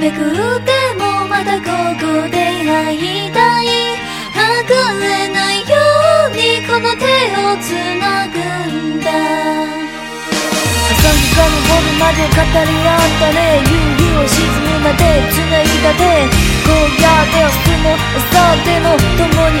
めくってもまたここで会いたい。はぐれないようにこの手をつなぐんだ。朝日が昇るまで語り合ったね夕日を沈むまで繋いだ手。今夜で明日も明後日も共に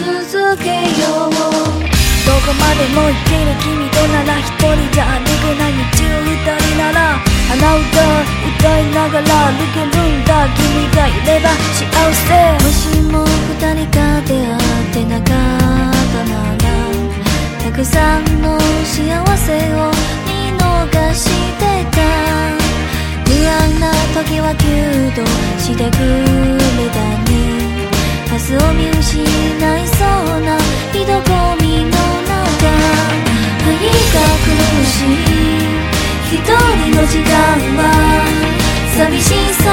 こまでも行ってる君となら一人じゃ歩けない道を二人なら鼻歌歌いながら歩けるんだ君がいれば幸せもしも二人が出会ってなかったならたくさんの幸せを見逃してた不安な時はキュートしてくれたね明日を見失いそうなひどこみ苦しい一人の時間は寂しさ